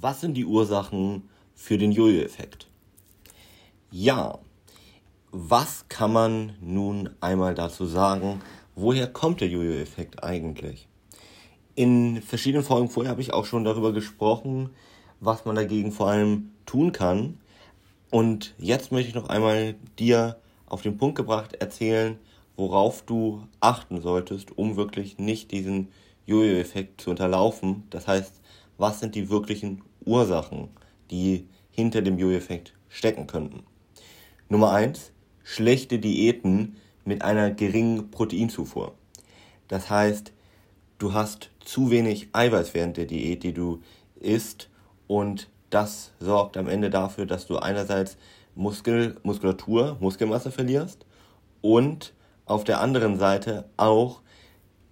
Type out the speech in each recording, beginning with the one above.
Was sind die Ursachen für den Jojo-Effekt? Ja, was kann man nun einmal dazu sagen? Woher kommt der Jojo-Effekt eigentlich? In verschiedenen Folgen vorher habe ich auch schon darüber gesprochen, was man dagegen vor allem tun kann. Und jetzt möchte ich noch einmal dir auf den Punkt gebracht erzählen, worauf du achten solltest, um wirklich nicht diesen Jojo-Effekt zu unterlaufen. Das heißt, was sind die wirklichen Ursachen, die hinter dem Jojo-Effekt stecken könnten? Nummer eins: schlechte Diäten mit einer geringen Proteinzufuhr. Das heißt, du hast zu wenig Eiweiß während der Diät, die du isst und das sorgt am Ende dafür, dass du einerseits Muskel, Muskulatur, Muskelmasse verlierst und auf der anderen Seite auch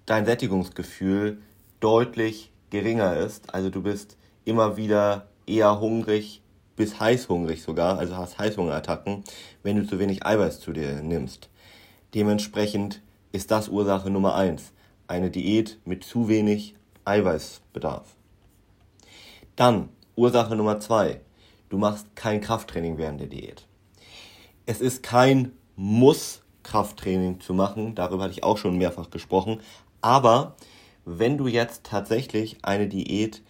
dein Sättigungsgefühl deutlich geringer ist. Also du bist immer wieder eher hungrig bis heißhungrig sogar, also hast Heißhungerattacken, wenn du zu wenig Eiweiß zu dir nimmst. Dementsprechend ist das Ursache Nummer eins, eine Diät mit zu wenig Eiweißbedarf. Dann Ursache Nummer zwei, du machst kein Krafttraining während der Diät. Es ist kein Muss, Krafttraining zu machen, darüber hatte ich auch schon mehrfach gesprochen, aber wenn du jetzt tatsächlich eine Diät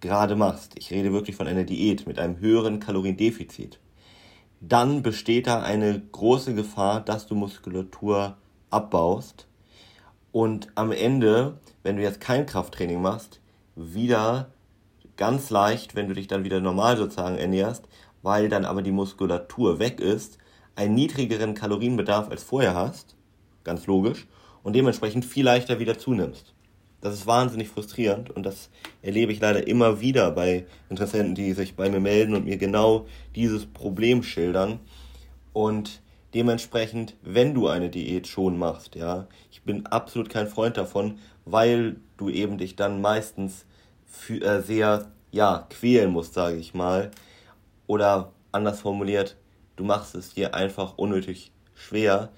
gerade machst, ich rede wirklich von einer Diät mit einem höheren Kaloriendefizit, dann besteht da eine große Gefahr, dass du Muskulatur abbaust und am Ende, wenn du jetzt kein Krafttraining machst, wieder ganz leicht, wenn du dich dann wieder normal sozusagen ernährst, weil dann aber die Muskulatur weg ist, einen niedrigeren Kalorienbedarf als vorher hast, ganz logisch, und dementsprechend viel leichter wieder zunimmst. Das ist wahnsinnig frustrierend und das erlebe ich leider immer wieder bei Interessenten, die sich bei mir melden und mir genau dieses Problem schildern. Und dementsprechend, wenn du eine Diät schon machst, ja, ich bin absolut kein Freund davon, weil du eben dich dann meistens für, äh, sehr, ja, quälen musst, sage ich mal. Oder anders formuliert, du machst es dir einfach unnötig schwer.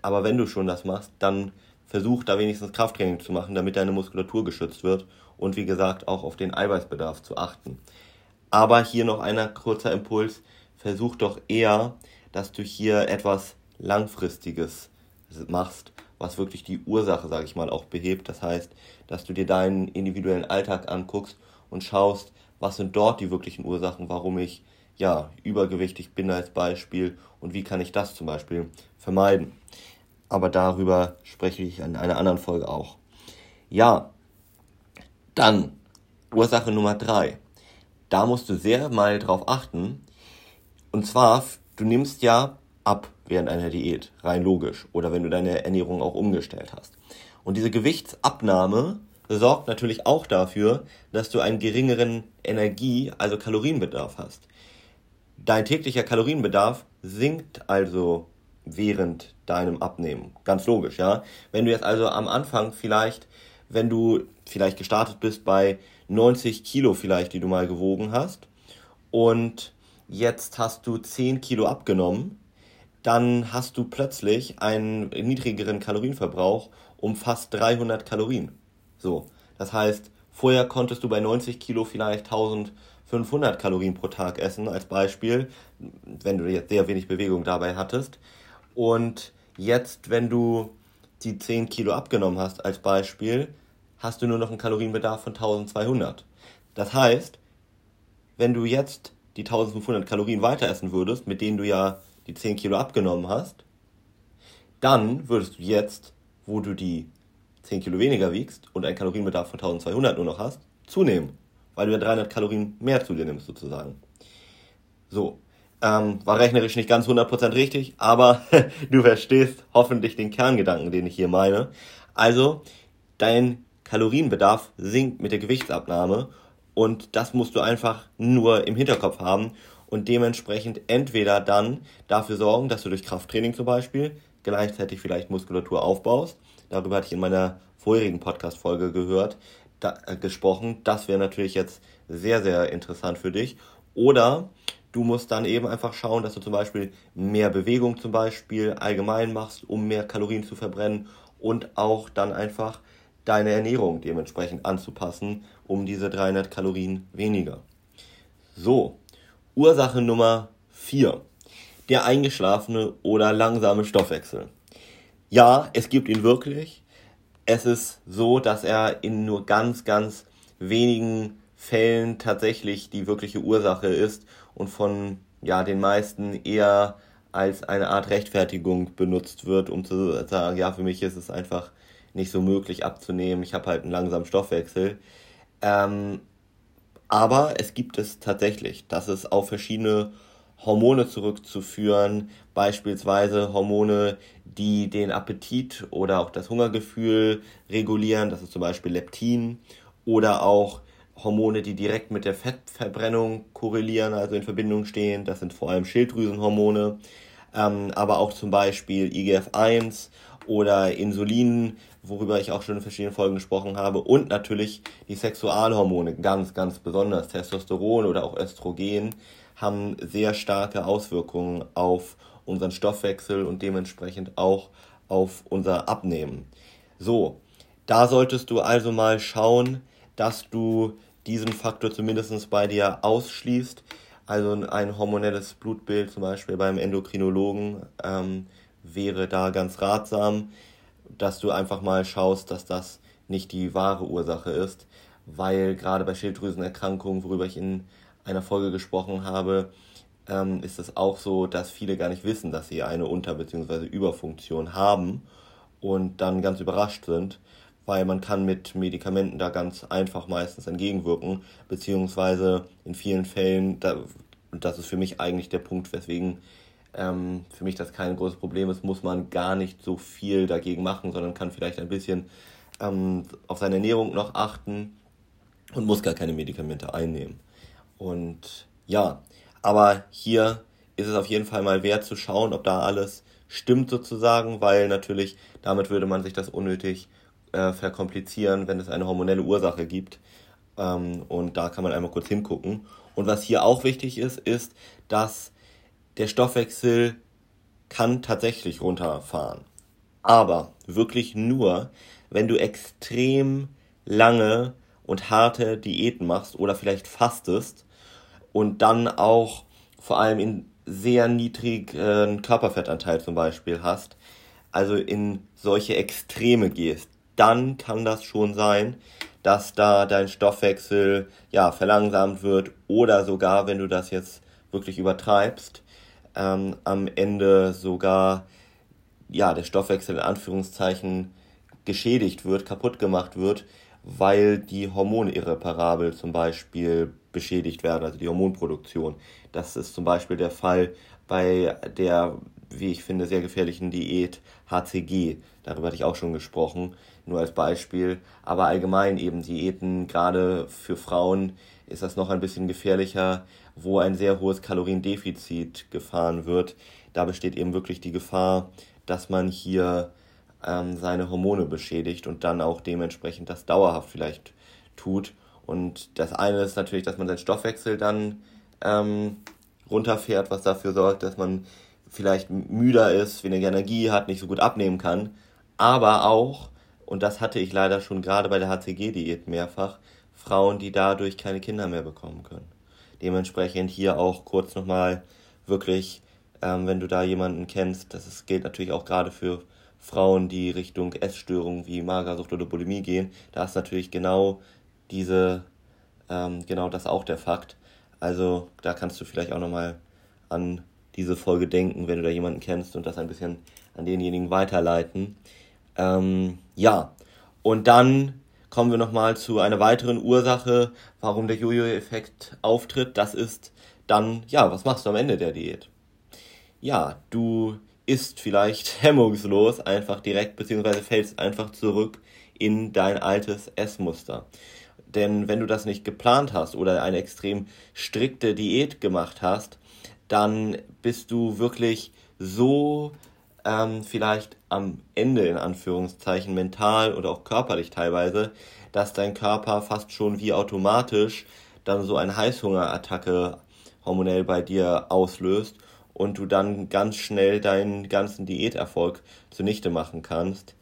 Aber wenn du schon das machst, dann versuch da wenigstens Krafttraining zu machen, damit deine Muskulatur geschützt wird und wie gesagt auch auf den Eiweißbedarf zu achten. Aber hier noch einer kurzer Impuls, versuch doch eher, dass du hier etwas langfristiges machst, was wirklich die Ursache, sage ich mal, auch behebt. Das heißt, dass du dir deinen individuellen Alltag anguckst und schaust, was sind dort die wirklichen Ursachen, warum ich ja übergewichtig bin als Beispiel und wie kann ich das zum Beispiel vermeiden aber darüber spreche ich in einer anderen Folge auch. Ja, dann Ursache Nummer drei. Da musst du sehr mal drauf achten. Und zwar, du nimmst ja ab während einer Diät, rein logisch, oder wenn du deine Ernährung auch umgestellt hast. Und diese Gewichtsabnahme sorgt natürlich auch dafür, dass du einen geringeren Energie, also Kalorienbedarf hast. Dein täglicher Kalorienbedarf sinkt also während deinem Abnehmen. Ganz logisch, ja. Wenn du jetzt also am Anfang vielleicht, wenn du vielleicht gestartet bist bei 90 Kilo vielleicht, die du mal gewogen hast, und jetzt hast du 10 Kilo abgenommen, dann hast du plötzlich einen niedrigeren Kalorienverbrauch um fast 300 Kalorien. So, das heißt, vorher konntest du bei 90 Kilo vielleicht 1500 Kalorien pro Tag essen, als Beispiel, wenn du jetzt sehr wenig Bewegung dabei hattest. Und jetzt, wenn du die 10 Kilo abgenommen hast, als Beispiel, hast du nur noch einen Kalorienbedarf von 1200. Das heißt, wenn du jetzt die 1500 Kalorien weiter essen würdest, mit denen du ja die 10 Kilo abgenommen hast, dann würdest du jetzt, wo du die 10 Kilo weniger wiegst und einen Kalorienbedarf von 1200 nur noch hast, zunehmen, weil du ja 300 Kalorien mehr zu dir nimmst sozusagen. So, ähm, war rechnerisch nicht ganz 100% richtig, aber du verstehst hoffentlich den Kerngedanken, den ich hier meine. Also, dein Kalorienbedarf sinkt mit der Gewichtsabnahme und das musst du einfach nur im Hinterkopf haben und dementsprechend entweder dann dafür sorgen, dass du durch Krafttraining zum Beispiel gleichzeitig vielleicht Muskulatur aufbaust. Darüber hatte ich in meiner vorherigen Podcast-Folge gehört, da, äh, gesprochen. Das wäre natürlich jetzt sehr, sehr interessant für dich. Oder Du musst dann eben einfach schauen, dass du zum Beispiel mehr Bewegung zum Beispiel allgemein machst, um mehr Kalorien zu verbrennen und auch dann einfach deine Ernährung dementsprechend anzupassen, um diese 300 Kalorien weniger. So, Ursache Nummer 4. Der eingeschlafene oder langsame Stoffwechsel. Ja, es gibt ihn wirklich. Es ist so, dass er in nur ganz, ganz wenigen Fällen tatsächlich die wirkliche Ursache ist und von ja, den meisten eher als eine Art Rechtfertigung benutzt wird, um zu sagen, ja, für mich ist es einfach nicht so möglich abzunehmen, ich habe halt einen langsamen Stoffwechsel. Ähm, aber es gibt es tatsächlich. Das ist auf verschiedene Hormone zurückzuführen, beispielsweise Hormone, die den Appetit oder auch das Hungergefühl regulieren, das ist zum Beispiel Leptin, oder auch Hormone, die direkt mit der Fettverbrennung korrelieren, also in Verbindung stehen, das sind vor allem Schilddrüsenhormone, ähm, aber auch zum Beispiel IGF-1 oder Insulin, worüber ich auch schon in verschiedenen Folgen gesprochen habe, und natürlich die Sexualhormone, ganz, ganz besonders Testosteron oder auch Östrogen, haben sehr starke Auswirkungen auf unseren Stoffwechsel und dementsprechend auch auf unser Abnehmen. So, da solltest du also mal schauen, dass du diesen Faktor zumindest bei dir ausschließt. Also ein hormonelles Blutbild zum Beispiel beim Endokrinologen ähm, wäre da ganz ratsam, dass du einfach mal schaust, dass das nicht die wahre Ursache ist, weil gerade bei Schilddrüsenerkrankungen, worüber ich in einer Folge gesprochen habe, ähm, ist es auch so, dass viele gar nicht wissen, dass sie eine Unter- bzw. Überfunktion haben und dann ganz überrascht sind, weil man kann mit Medikamenten da ganz einfach meistens entgegenwirken, beziehungsweise in vielen Fällen, da, das ist für mich eigentlich der Punkt, weswegen ähm, für mich das kein großes Problem ist, muss man gar nicht so viel dagegen machen, sondern kann vielleicht ein bisschen ähm, auf seine Ernährung noch achten und muss gar keine Medikamente einnehmen. Und ja, aber hier ist es auf jeden Fall mal wert zu schauen, ob da alles stimmt sozusagen, weil natürlich damit würde man sich das unnötig äh, verkomplizieren, wenn es eine hormonelle Ursache gibt. Ähm, und da kann man einmal kurz hingucken. Und was hier auch wichtig ist, ist, dass der Stoffwechsel kann tatsächlich runterfahren. Aber wirklich nur, wenn du extrem lange und harte Diäten machst oder vielleicht fastest und dann auch vor allem in sehr niedrigen Körperfettanteil zum Beispiel hast, also in solche Extreme gehst, dann kann das schon sein, dass da dein Stoffwechsel ja verlangsamt wird oder sogar, wenn du das jetzt wirklich übertreibst, ähm, am Ende sogar ja der Stoffwechsel in Anführungszeichen geschädigt wird, kaputt gemacht wird, weil die Hormone irreparabel zum Beispiel beschädigt werden, also die Hormonproduktion. Das ist zum Beispiel der Fall bei der, wie ich finde, sehr gefährlichen Diät HCG. Darüber hatte ich auch schon gesprochen, nur als Beispiel. Aber allgemein eben Diäten, gerade für Frauen, ist das noch ein bisschen gefährlicher, wo ein sehr hohes Kaloriendefizit gefahren wird. Da besteht eben wirklich die Gefahr, dass man hier ähm, seine Hormone beschädigt und dann auch dementsprechend das dauerhaft vielleicht tut. Und das eine ist natürlich, dass man seinen Stoffwechsel dann ähm, runterfährt, was dafür sorgt, dass man vielleicht müder ist, weniger Energie hat, nicht so gut abnehmen kann. Aber auch, und das hatte ich leider schon gerade bei der HCG-Diät mehrfach, Frauen, die dadurch keine Kinder mehr bekommen können. Dementsprechend hier auch kurz nochmal wirklich, ähm, wenn du da jemanden kennst, das ist, gilt natürlich auch gerade für Frauen, die Richtung Essstörungen wie Magersucht oder Bulimie gehen, da ist natürlich genau diese, ähm, genau das auch der Fakt. Also da kannst du vielleicht auch nochmal an diese Folge denken, wenn du da jemanden kennst und das ein bisschen an denjenigen weiterleiten. Ähm, ja, und dann kommen wir nochmal zu einer weiteren Ursache, warum der Jojo-Effekt auftritt. Das ist dann, ja, was machst du am Ende der Diät? Ja, du ist vielleicht hemmungslos einfach direkt, beziehungsweise fällst einfach zurück in dein altes Essmuster. Denn wenn du das nicht geplant hast oder eine extrem strikte Diät gemacht hast, dann bist du wirklich so ähm, vielleicht am Ende in Anführungszeichen mental oder auch körperlich teilweise, dass dein Körper fast schon wie automatisch dann so eine Heißhungerattacke hormonell bei dir auslöst und du dann ganz schnell deinen ganzen Diäterfolg zunichte machen kannst.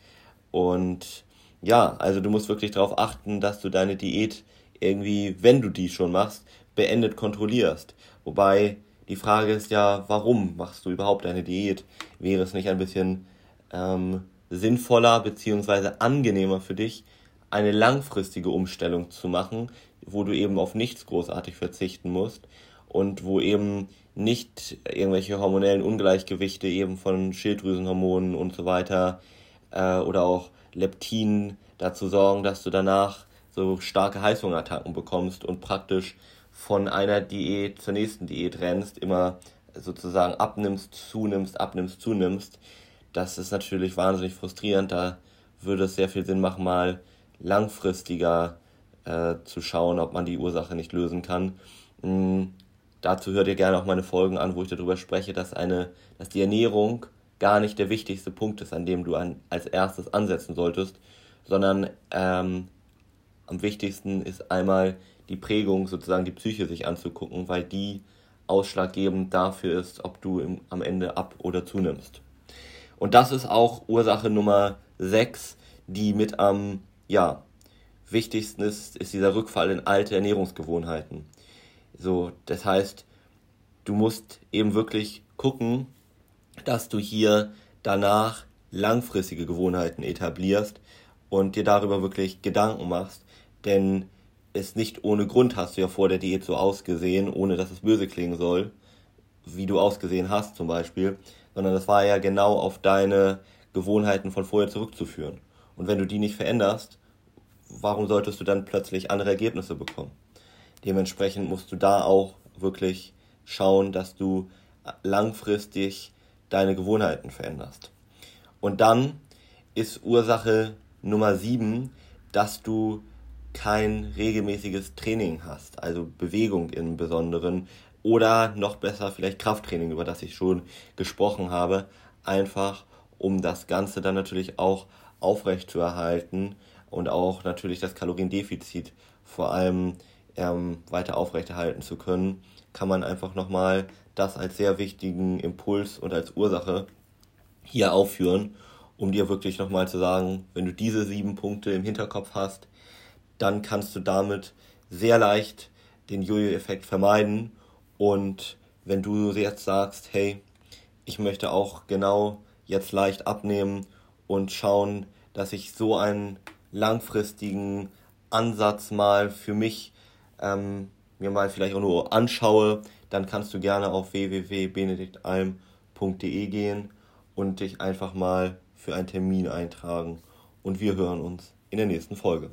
Und ja, also du musst wirklich darauf achten, dass du deine Diät irgendwie, wenn du die schon machst, beendet kontrollierst. Wobei die Frage ist ja, warum machst du überhaupt eine Diät? Wäre es nicht ein bisschen ähm, sinnvoller bzw. angenehmer für dich, eine langfristige Umstellung zu machen, wo du eben auf nichts großartig verzichten musst und wo eben nicht irgendwelche hormonellen Ungleichgewichte eben von Schilddrüsenhormonen und so weiter äh, oder auch Leptin dazu sorgen, dass du danach so starke Heißhungerattacken bekommst und praktisch von einer Diät zur nächsten Diät rennst, immer sozusagen abnimmst, zunimmst, abnimmst, zunimmst. Das ist natürlich wahnsinnig frustrierend. Da würde es sehr viel Sinn machen, mal langfristiger äh, zu schauen, ob man die Ursache nicht lösen kann. Mhm. Dazu hört ihr gerne auch meine Folgen an, wo ich darüber spreche, dass eine, dass die Ernährung gar nicht der wichtigste Punkt ist, an dem du an, als erstes ansetzen solltest, sondern ähm, am wichtigsten ist einmal die Prägung, sozusagen die Psyche sich anzugucken, weil die ausschlaggebend dafür ist, ob du im, am Ende ab oder zunimmst. Und das ist auch Ursache Nummer 6, die mit am ja, wichtigsten ist, ist dieser Rückfall in alte Ernährungsgewohnheiten. So, das heißt, du musst eben wirklich gucken, dass du hier danach langfristige Gewohnheiten etablierst und dir darüber wirklich Gedanken machst, denn es nicht ohne Grund hast du ja vor der Diät so ausgesehen, ohne dass es böse klingen soll, wie du ausgesehen hast zum Beispiel, sondern das war ja genau auf deine Gewohnheiten von vorher zurückzuführen. Und wenn du die nicht veränderst, warum solltest du dann plötzlich andere Ergebnisse bekommen? Dementsprechend musst du da auch wirklich schauen, dass du langfristig deine Gewohnheiten veränderst. Und dann ist Ursache Nummer sieben, dass du kein regelmäßiges Training hast, also Bewegung im Besonderen oder noch besser vielleicht Krafttraining, über das ich schon gesprochen habe, einfach um das Ganze dann natürlich auch aufrecht zu erhalten und auch natürlich das Kaloriendefizit vor allem ähm, weiter aufrechterhalten zu können, kann man einfach nochmal das als sehr wichtigen Impuls und als Ursache hier aufführen, um dir wirklich nochmal zu sagen, wenn du diese sieben Punkte im Hinterkopf hast, dann kannst du damit sehr leicht den Jojo-Effekt vermeiden. Und wenn du jetzt sagst, hey, ich möchte auch genau jetzt leicht abnehmen und schauen, dass ich so einen langfristigen Ansatz mal für mich ähm, mir mal vielleicht auch nur anschaue, dann kannst du gerne auf www.benediktalm.de gehen und dich einfach mal für einen Termin eintragen. Und wir hören uns in der nächsten Folge.